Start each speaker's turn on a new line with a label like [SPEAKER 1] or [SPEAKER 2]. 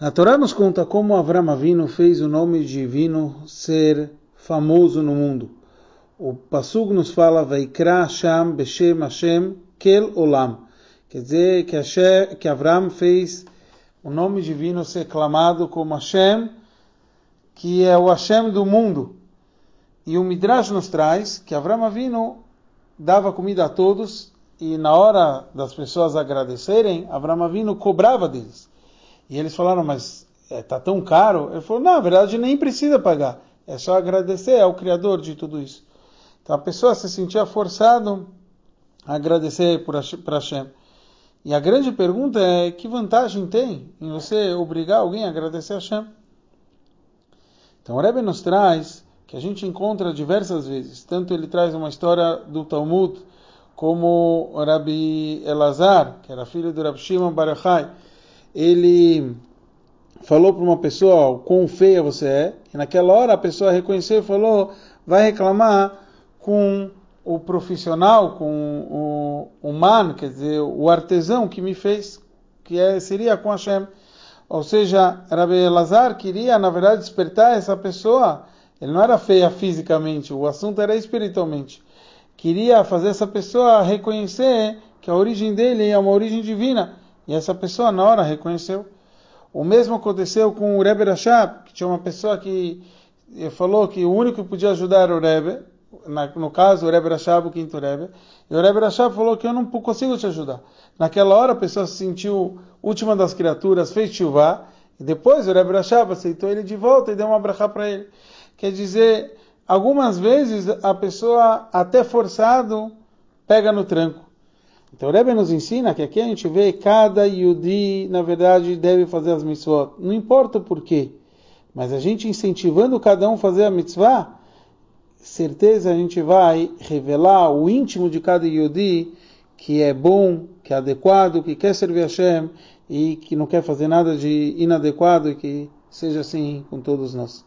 [SPEAKER 1] A Torá nos conta como Avram Avinu fez o nome divino ser famoso no mundo. O Pasuk nos fala Vaikra Sham Beshem Hashem Kel Olam. Quer dizer que, Hashem, que Avram fez o nome divino ser clamado como Hashem, que é o Hashem do mundo. E o Midrash nos traz que Avram Avinu dava comida a todos e na hora das pessoas agradecerem, Avram Avinu cobrava deles. E eles falaram, mas está é, tão caro? Ele falou, não, na verdade nem precisa pagar. É só agradecer ao Criador de tudo isso. Então a pessoa se sentia forçado a agradecer para Hashem. E a grande pergunta é, que vantagem tem em você obrigar alguém a agradecer a Hashem? Então o Rebbe nos traz que a gente encontra diversas vezes. Tanto ele traz uma história do Talmud, como Rabbi Elazar, que era filho do Rabbi Shimon Barachai, ele falou para uma pessoa o quão feia você é, e naquela hora a pessoa reconheceu e falou, vai reclamar com o profissional, com o, o man, quer dizer, o artesão que me fez, que é, seria com Hashem. Ou seja, Rabbi Lazar queria, na verdade, despertar essa pessoa. Ele não era feia fisicamente, o assunto era espiritualmente. Queria fazer essa pessoa reconhecer que a origem dele é uma origem divina e essa pessoa na hora reconheceu. O mesmo aconteceu com o Rebbe Rashab, que tinha uma pessoa que falou que o único que podia ajudar era o Rebbe, no caso o Rebbe Rashab, o quinto Rebbe, e o Rebbe Rashab falou que eu não consigo te ajudar. Naquela hora a pessoa se sentiu última das criaturas, fez chuvá, e depois o Rebbe Rashab aceitou ele de volta e deu uma brachá para ele. Quer dizer, algumas vezes a pessoa, até forçado, pega no tranco. Então o Rebbe nos ensina que aqui a gente vê cada Yudi, na verdade, deve fazer as mitzvot. Não importa o porquê, mas a gente incentivando cada um a fazer a mitzvah, certeza a gente vai revelar o íntimo de cada Yudi, que é bom, que é adequado, que quer servir a Hashem e que não quer fazer nada de inadequado e que seja assim com todos nós.